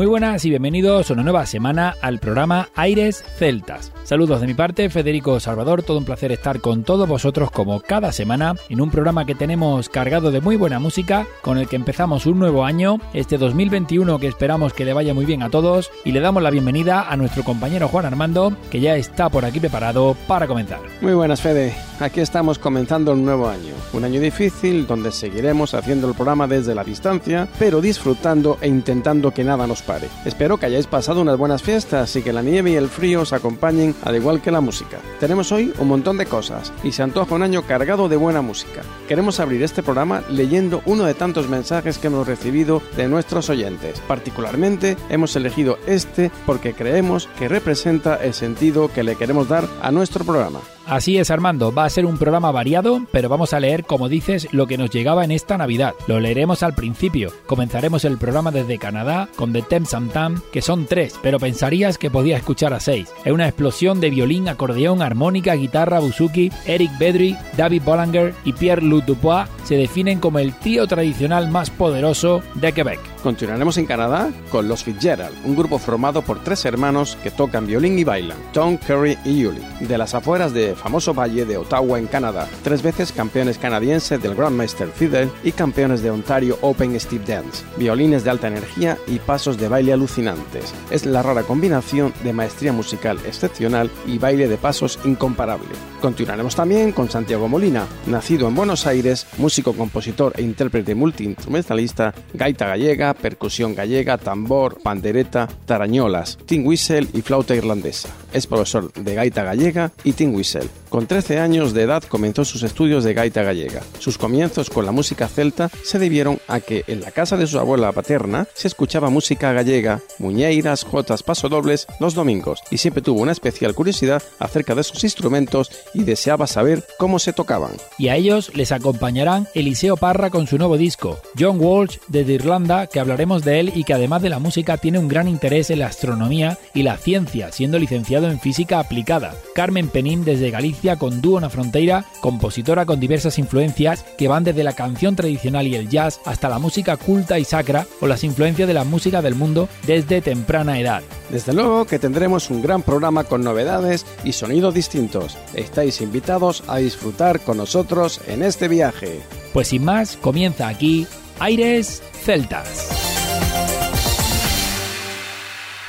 Muy buenas y bienvenidos a una nueva semana al programa Aires Celtas. Saludos de mi parte, Federico Salvador, todo un placer estar con todos vosotros como cada semana en un programa que tenemos cargado de muy buena música, con el que empezamos un nuevo año, este 2021 que esperamos que le vaya muy bien a todos y le damos la bienvenida a nuestro compañero Juan Armando, que ya está por aquí preparado para comenzar. Muy buenas Fede, aquí estamos comenzando un nuevo año, un año difícil donde seguiremos haciendo el programa desde la distancia, pero disfrutando e intentando que nada nos Espero que hayáis pasado unas buenas fiestas y que la nieve y el frío os acompañen al igual que la música. Tenemos hoy un montón de cosas y se antoja un año cargado de buena música. Queremos abrir este programa leyendo uno de tantos mensajes que hemos recibido de nuestros oyentes. Particularmente hemos elegido este porque creemos que representa el sentido que le queremos dar a nuestro programa. Así es, Armando, va a ser un programa variado, pero vamos a leer, como dices, lo que nos llegaba en esta Navidad. Lo leeremos al principio. Comenzaremos el programa desde Canadá con The Tem Sam Tam, que son tres, pero pensarías que podía escuchar a seis. Es una explosión de violín, acordeón, armónica, guitarra, buzuki. Eric Bedry, David Bollanger y Pierre-Luc Dupois se definen como el trío tradicional más poderoso de Quebec. Continuaremos en Canadá con los Fitzgerald, un grupo formado por tres hermanos que tocan violín y bailan, Tom, Curry y Julie, de las afueras de famoso valle de Ottawa en Canadá, tres veces campeones canadienses del Grandmaster Fiddle y campeones de Ontario Open Steve Dance, violines de alta energía y pasos de baile alucinantes. Es la rara combinación de maestría musical excepcional y baile de pasos incomparable. Continuaremos también con Santiago Molina, nacido en Buenos Aires, músico, compositor e intérprete multiinstrumentalista, gaita gallega, percusión gallega, tambor, pandereta, tarañolas, tin whistle y flauta irlandesa. Es profesor de gaita gallega y tin whistle. Excel. Con 13 años de edad comenzó sus estudios de gaita gallega. Sus comienzos con la música celta se debieron a que en la casa de su abuela paterna se escuchaba música gallega, muñeiras, jotas, pasodobles los domingos y siempre tuvo una especial curiosidad acerca de sus instrumentos y deseaba saber cómo se tocaban. Y a ellos les acompañarán Eliseo Parra con su nuevo disco, John Walsh desde Irlanda, que hablaremos de él y que además de la música tiene un gran interés en la astronomía y la ciencia, siendo licenciado en física aplicada. Carmen Penín desde Galicia con Dúo na Fronteira, compositora con diversas influencias que van desde la canción tradicional y el jazz hasta la música culta y sacra o las influencias de la música del mundo desde temprana edad. Desde luego que tendremos un gran programa con novedades y sonidos distintos. Estáis invitados a disfrutar con nosotros en este viaje. Pues sin más, comienza aquí Aires Celtas.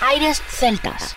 Aires Celtas.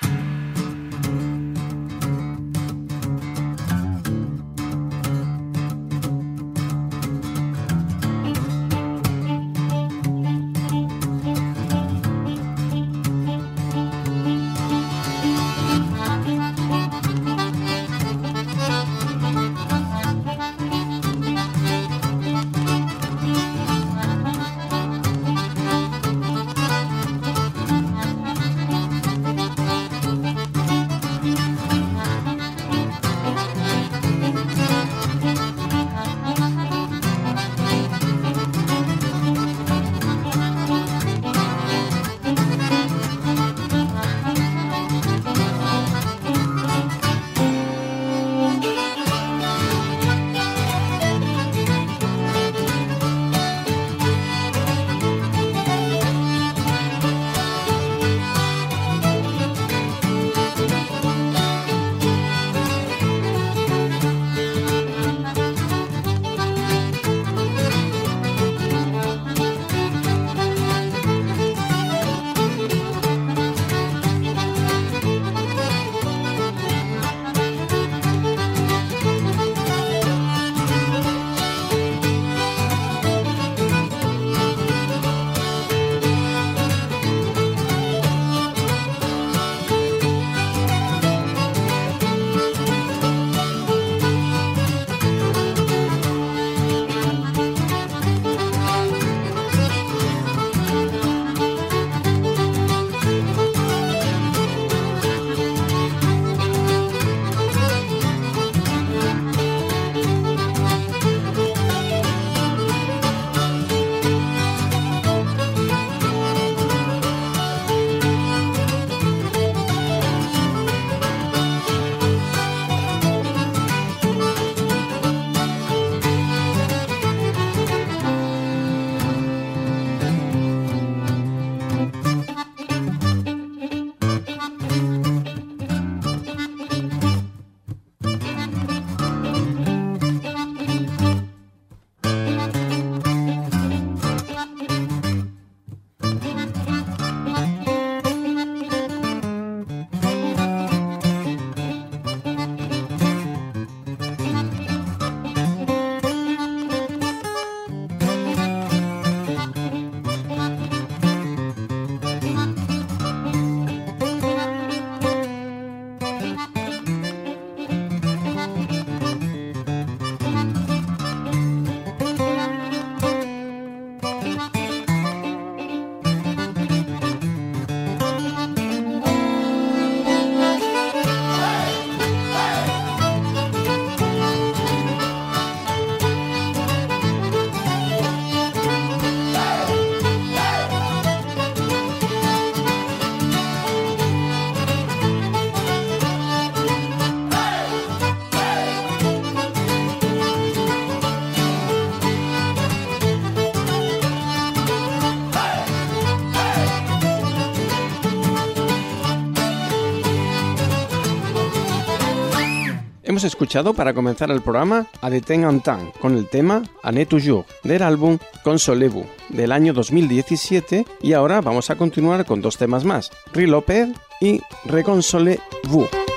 Escuchado para comenzar el programa a de en con el tema Année toujours del álbum Consolez-vous del año 2017 y ahora vamos a continuar con dos temas más, Riloped y Reconsolez-vous.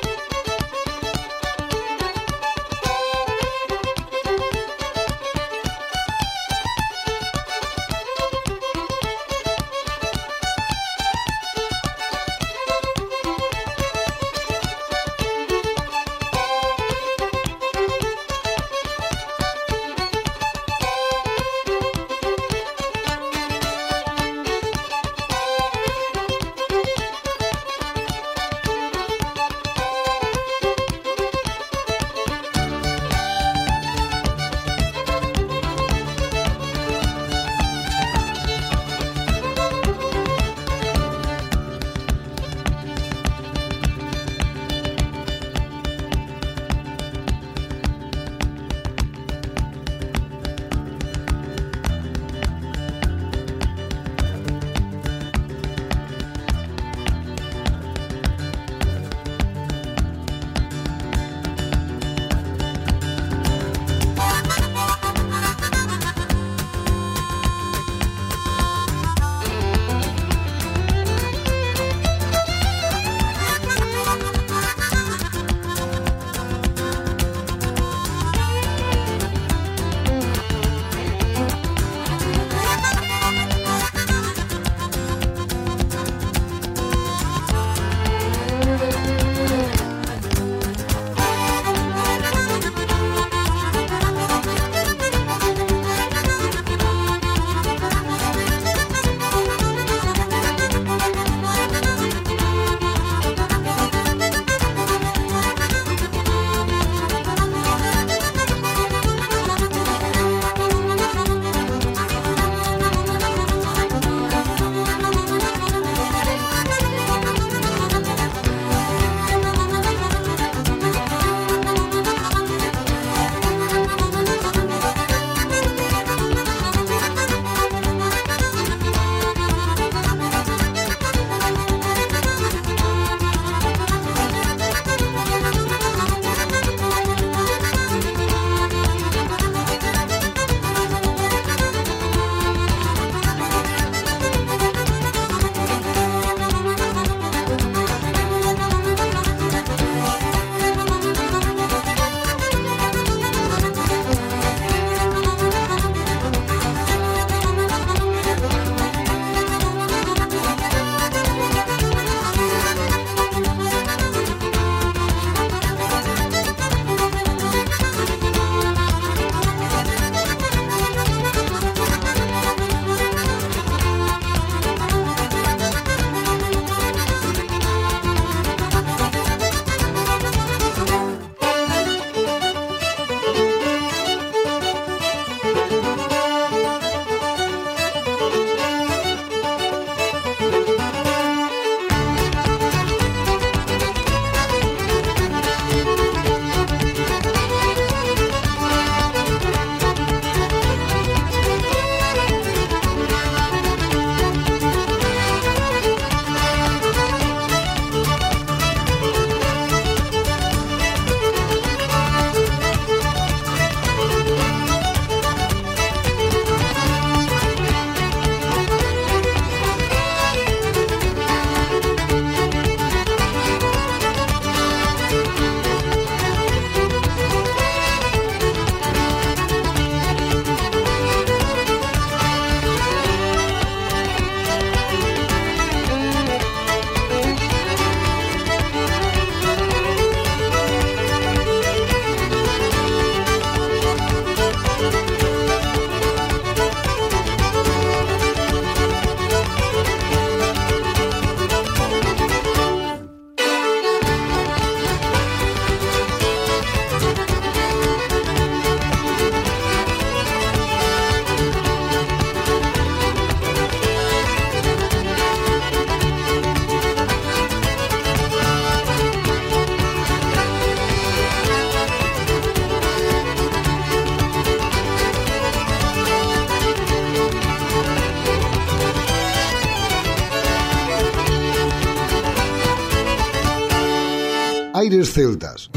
Celtas.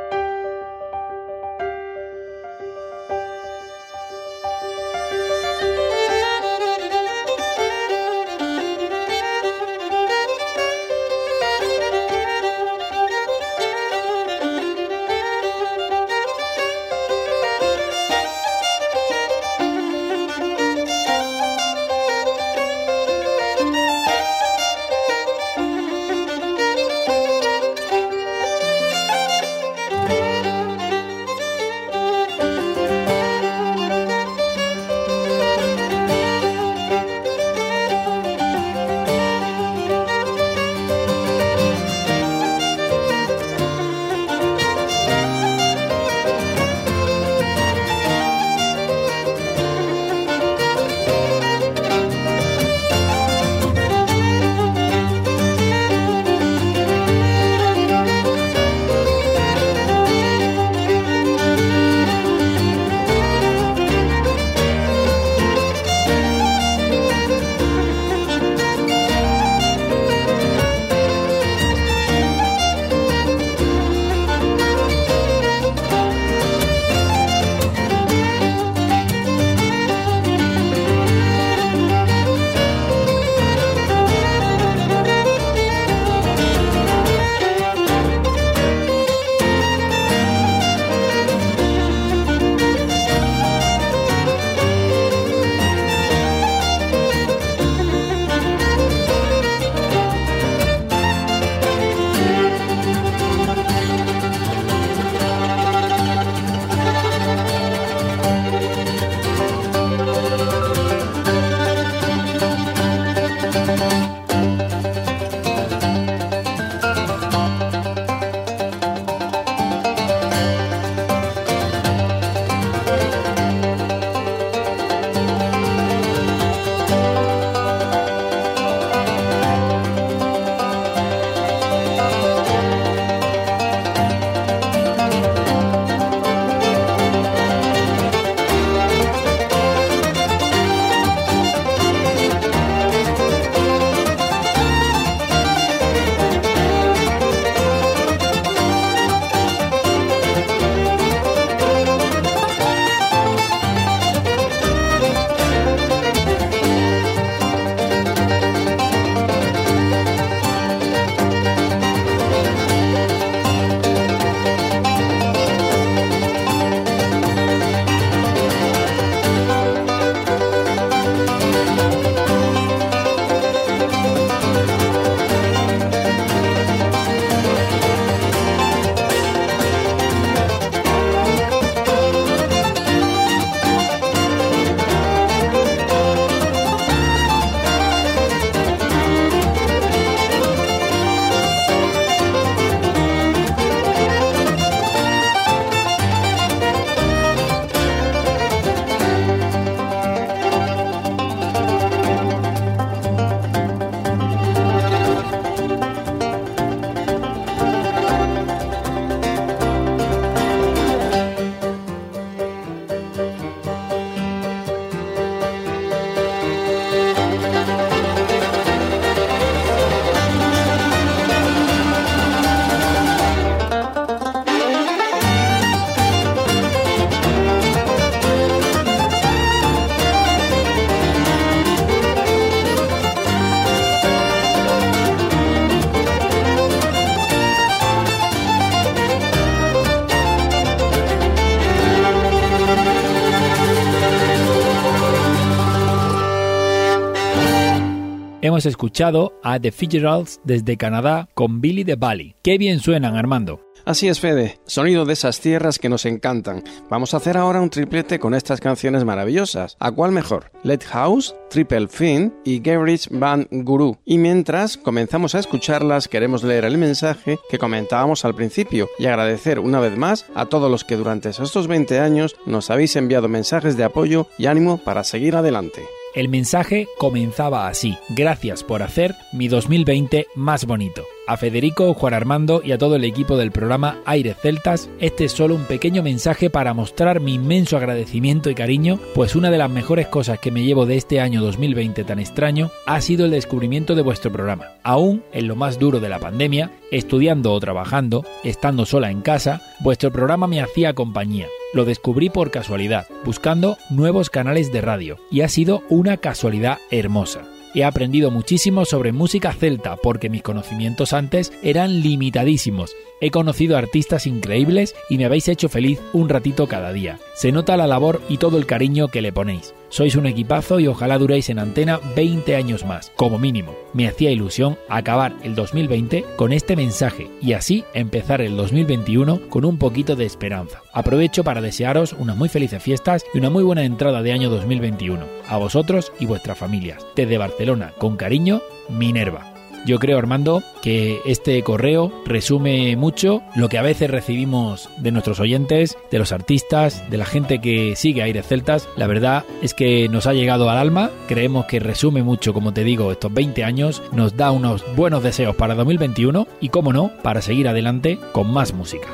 Hemos escuchado a The Fitzgeralds desde Canadá con Billy the Bally. Qué bien suenan, Armando. Así es, Fede, sonido de esas tierras que nos encantan. Vamos a hacer ahora un triplete con estas canciones maravillosas. ¿A cuál mejor? Let House, Triple Fin y Gerrits Van Guru. Y mientras comenzamos a escucharlas, queremos leer el mensaje que comentábamos al principio y agradecer una vez más a todos los que durante estos 20 años nos habéis enviado mensajes de apoyo y ánimo para seguir adelante. El mensaje comenzaba así. Gracias por hacer mi 2020 más bonito. A Federico, Juan Armando y a todo el equipo del programa Aires Celtas, este es solo un pequeño mensaje para mostrar mi inmenso agradecimiento y cariño, pues una de las mejores cosas que me llevo de este año 2020 tan extraño ha sido el descubrimiento de vuestro programa. Aún en lo más duro de la pandemia, estudiando o trabajando, estando sola en casa, vuestro programa me hacía compañía. Lo descubrí por casualidad, buscando nuevos canales de radio, y ha sido una casualidad hermosa. He aprendido muchísimo sobre música celta porque mis conocimientos antes eran limitadísimos. He conocido artistas increíbles y me habéis hecho feliz un ratito cada día. Se nota la labor y todo el cariño que le ponéis. Sois un equipazo y ojalá duréis en antena 20 años más, como mínimo. Me hacía ilusión acabar el 2020 con este mensaje y así empezar el 2021 con un poquito de esperanza. Aprovecho para desearos unas muy felices fiestas y una muy buena entrada de año 2021. A vosotros y vuestras familias. Desde Barcelona, con cariño, Minerva. Yo creo, Armando, que este correo resume mucho lo que a veces recibimos de nuestros oyentes, de los artistas, de la gente que sigue Aires Celtas. La verdad es que nos ha llegado al alma, creemos que resume mucho, como te digo, estos 20 años, nos da unos buenos deseos para 2021 y, como no, para seguir adelante con más música.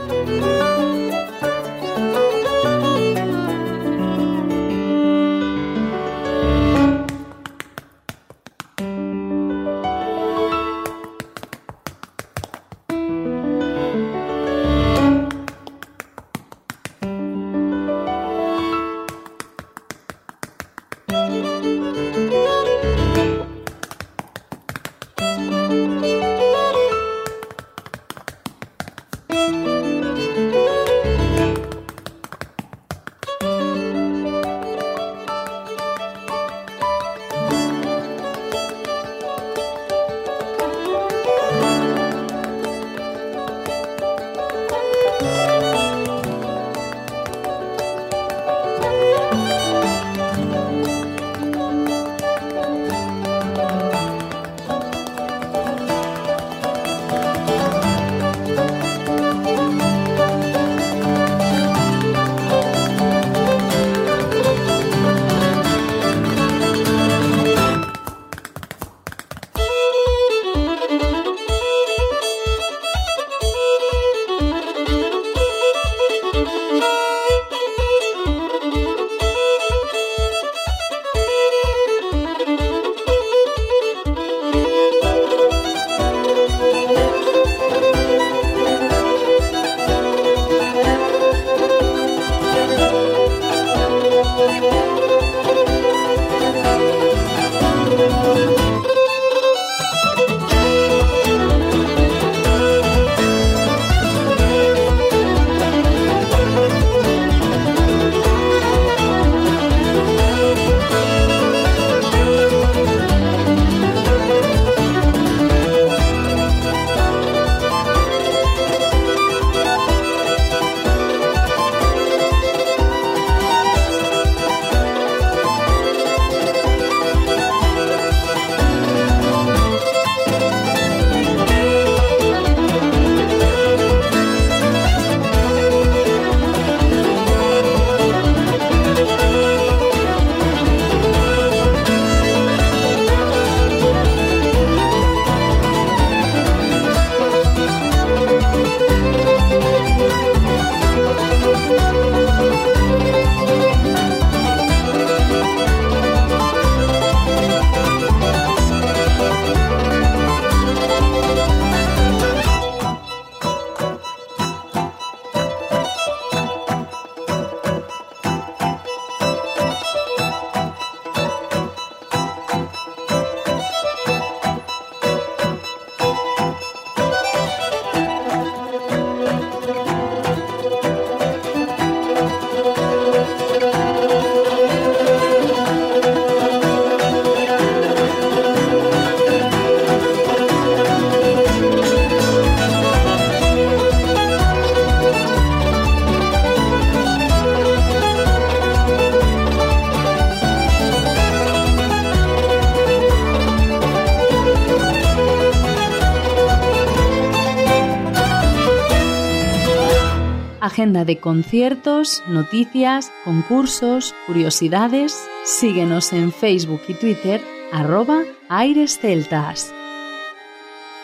Agenda de conciertos, noticias, concursos, curiosidades. Síguenos en Facebook y Twitter, arroba Aires Celtas.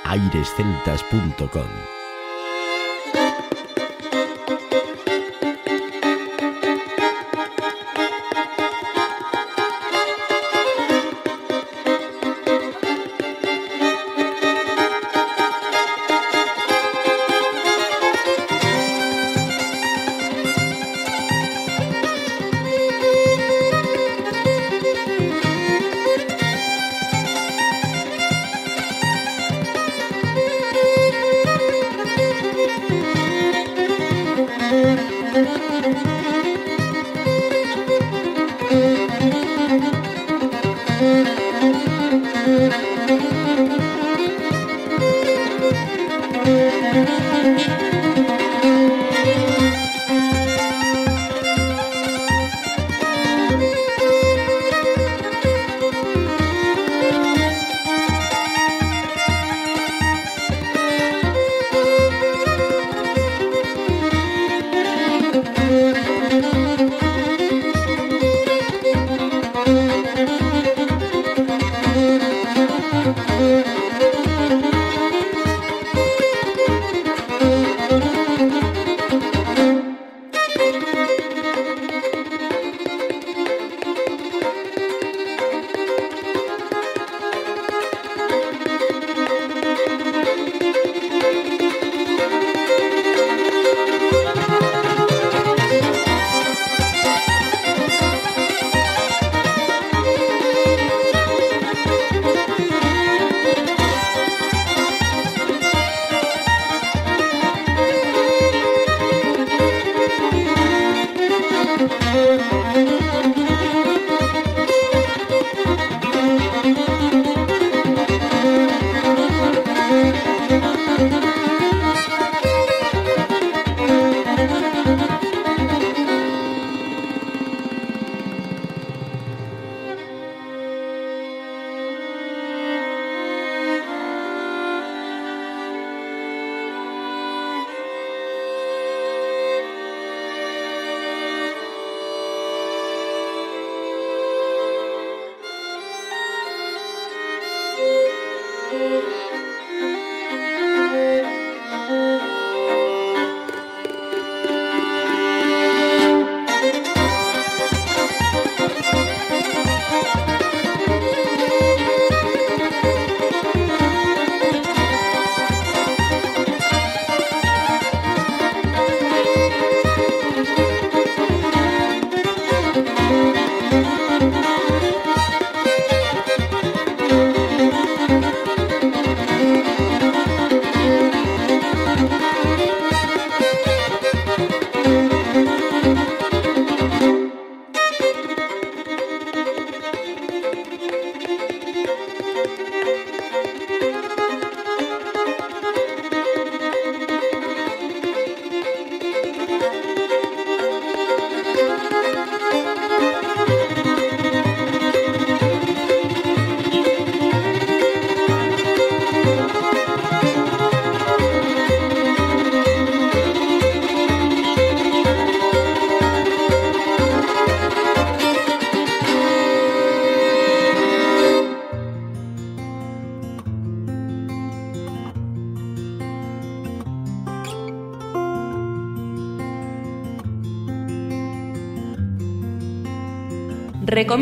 airesceltas.com.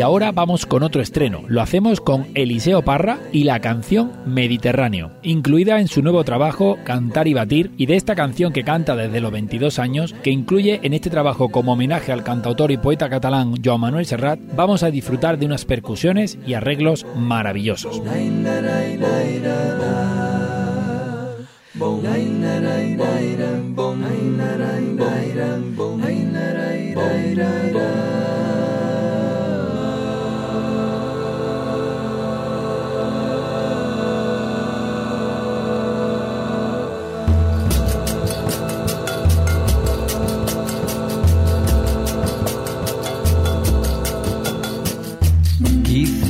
Ahora vamos con otro estreno. Lo hacemos con Eliseo Parra y la canción Mediterráneo, incluida en su nuevo trabajo Cantar y Batir, y de esta canción que canta desde los 22 años, que incluye en este trabajo como homenaje al cantautor y poeta catalán Joan Manuel Serrat, vamos a disfrutar de unas percusiones y arreglos maravillosos.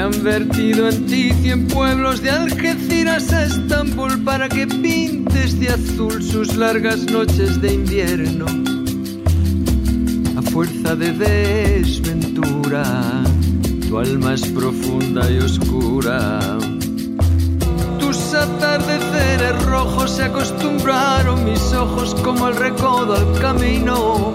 han vertido en ti cien pueblos de Algeciras a Estambul para que pintes de azul sus largas noches de invierno. A fuerza de desventura, tu alma es profunda y oscura. Tus atardeceres rojos se acostumbraron mis ojos como el recodo al camino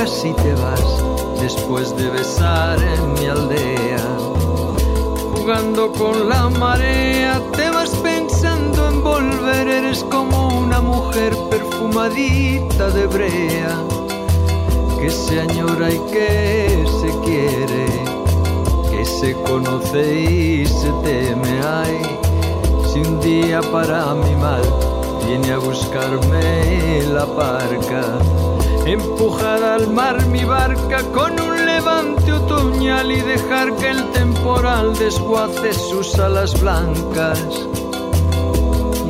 Y te vas después de besar en mi aldea. Jugando con la marea, te vas pensando en volver, eres como una mujer perfumadita de brea, que se añora y que se quiere, que se conoce y se teme. Ay, si un día para mi mal viene a buscarme la parca empujar al mar mi barca con un levante otoñal y dejar que el temporal desguace sus alas blancas.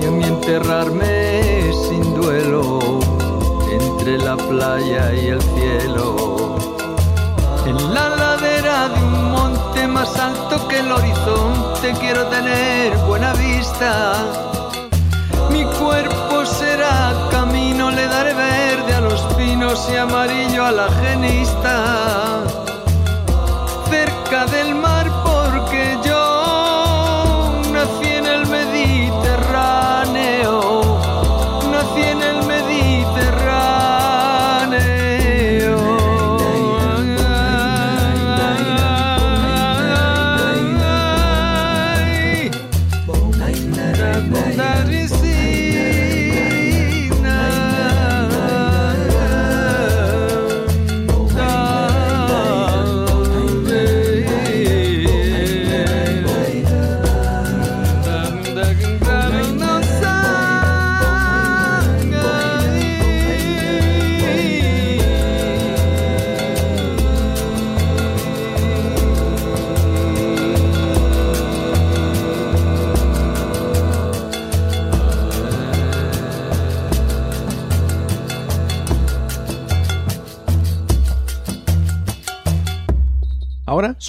Y a mí enterrarme sin duelo entre la playa y el cielo. En la ladera de un monte más alto que el horizonte quiero tener buena vista. Mi cuerpo será camino, le daré pinos y amarillo a la genista. Cerca del mar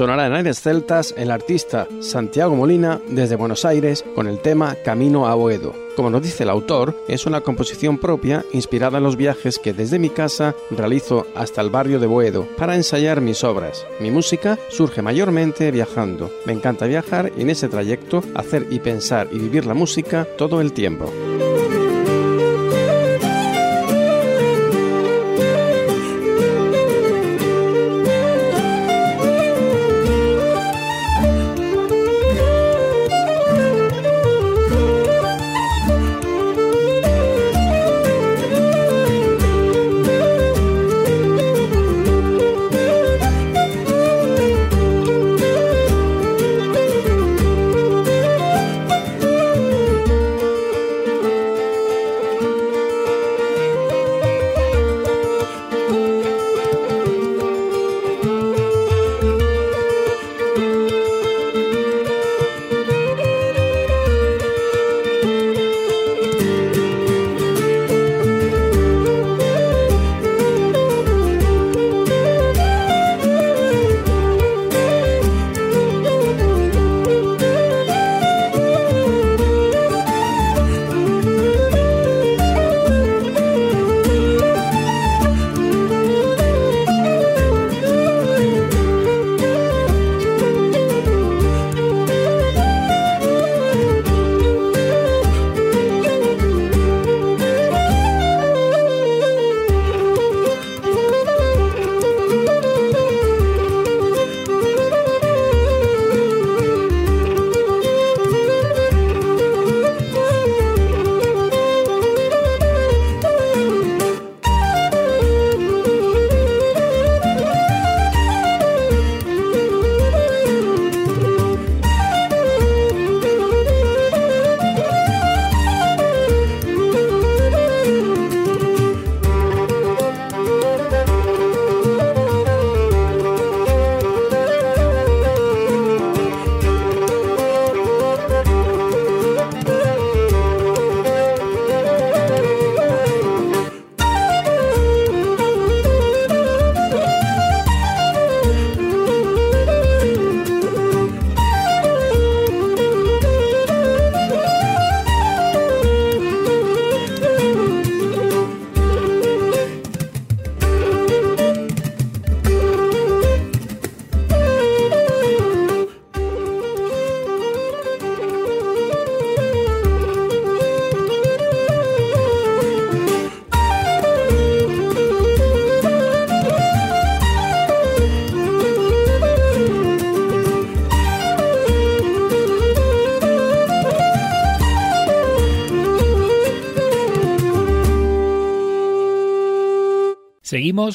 sonará en aires celtas el artista Santiago Molina desde Buenos Aires con el tema Camino a Boedo. Como nos dice el autor, es una composición propia inspirada en los viajes que desde mi casa realizo hasta el barrio de Boedo para ensayar mis obras. Mi música surge mayormente viajando. Me encanta viajar y en ese trayecto hacer y pensar y vivir la música todo el tiempo.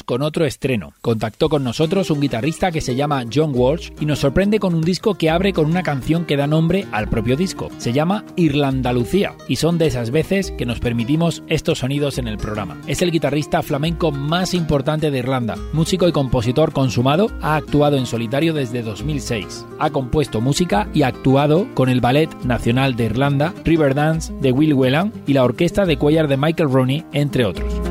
Con otro estreno. Contactó con nosotros un guitarrista que se llama John Walsh y nos sorprende con un disco que abre con una canción que da nombre al propio disco. Se llama Irlandalucía y son de esas veces que nos permitimos estos sonidos en el programa. Es el guitarrista flamenco más importante de Irlanda, músico y compositor consumado, ha actuado en solitario desde 2006. Ha compuesto música y actuado con el Ballet Nacional de Irlanda, Riverdance de Will Whelan y la orquesta de Cuellar de Michael Roney, entre otros.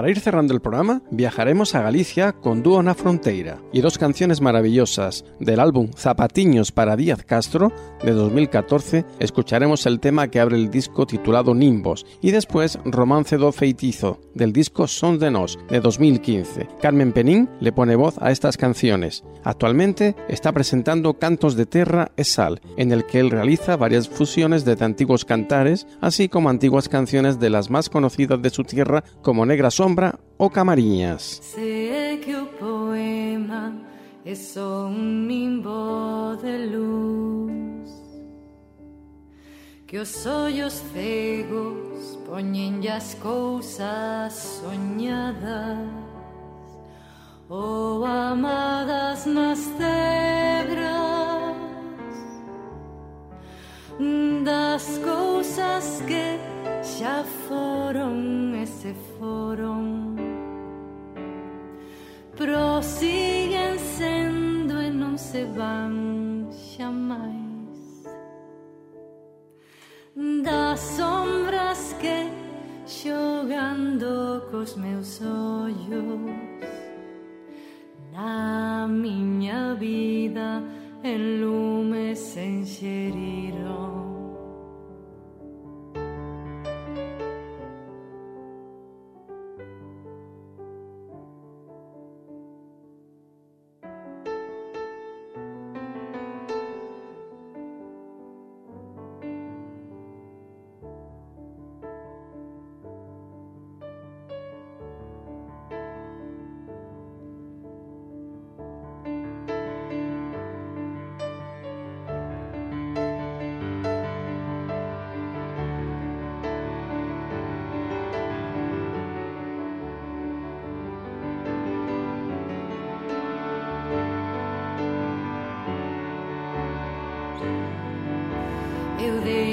Para ir cerrando el programa, viajaremos a Galicia con Dúo na Fronteira y dos canciones maravillosas del álbum Zapatiños para Díaz Castro de 2014. Escucharemos el tema que abre el disco titulado Nimbos y después Romance do Feitizo del disco Son de Nos de 2015. Carmen Penín le pone voz a estas canciones. Actualmente está presentando Cantos de Terra e Sal, en el que él realiza varias fusiones de antiguos cantares, así como antiguas canciones de las más conocidas de su tierra como Negras sombra o camariñas. Sé que o poema é só un nimbo de luz Que os ollos cegos poñen as cousas soñadas Ou amadas nas cebras das cousas que xa foron e se foron prosiguen sendo e non se van xa máis das sombras que xogando cos meus ollos na miña vida en lumes se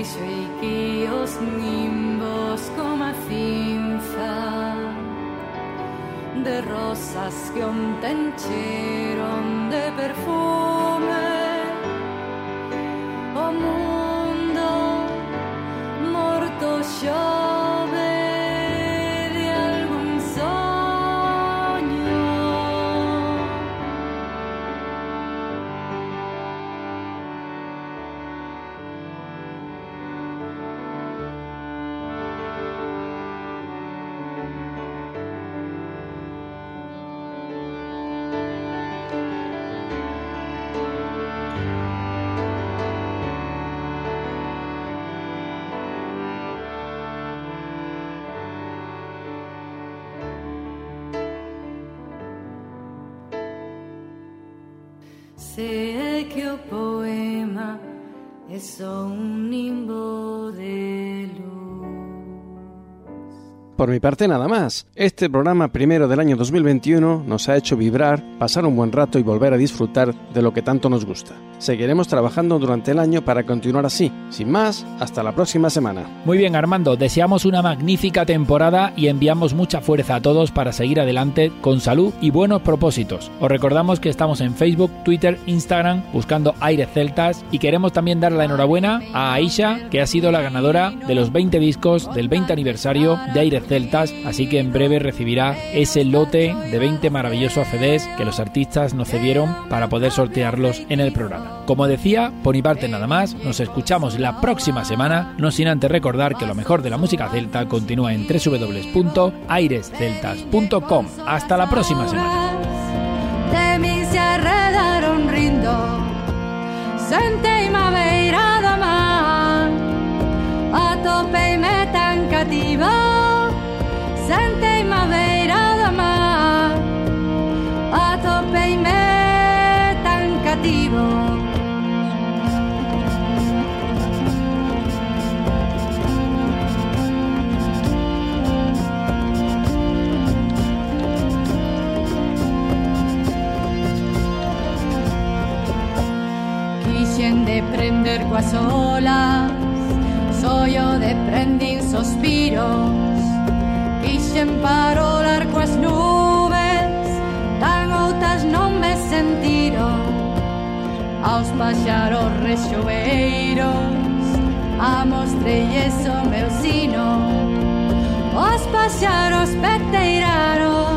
Εξοικείως νύμπος κομμαθήνθα De rosas que omten Por mi parte nada más. Este programa primero del año 2021 nos ha hecho vibrar, pasar un buen rato y volver a disfrutar de lo que tanto nos gusta. Seguiremos trabajando durante el año para continuar así. Sin más, hasta la próxima semana. Muy bien Armando, deseamos una magnífica temporada y enviamos mucha fuerza a todos para seguir adelante con salud y buenos propósitos. Os recordamos que estamos en Facebook, Twitter, Instagram buscando Aires Celtas y queremos también dar la enhorabuena a Aisha que ha sido la ganadora de los 20 discos del 20 aniversario de Aires Celtas, así que en breve recibirá ese lote de 20 maravillosos CDs que los artistas nos cedieron para poder sortearlos en el programa. Como decía, por mi parte nada más, nos escuchamos la próxima semana, no sin antes recordar que lo mejor de la música celta continúa en www.airesceltas.com. Hasta la próxima semana. prender coas olas. O de prendin sospiros Quixen parolar coas nubes. Tan outas non me sentiron Aos paxaros rexoeiros Amostrelles o meu sino Os paxaros pecteiraron.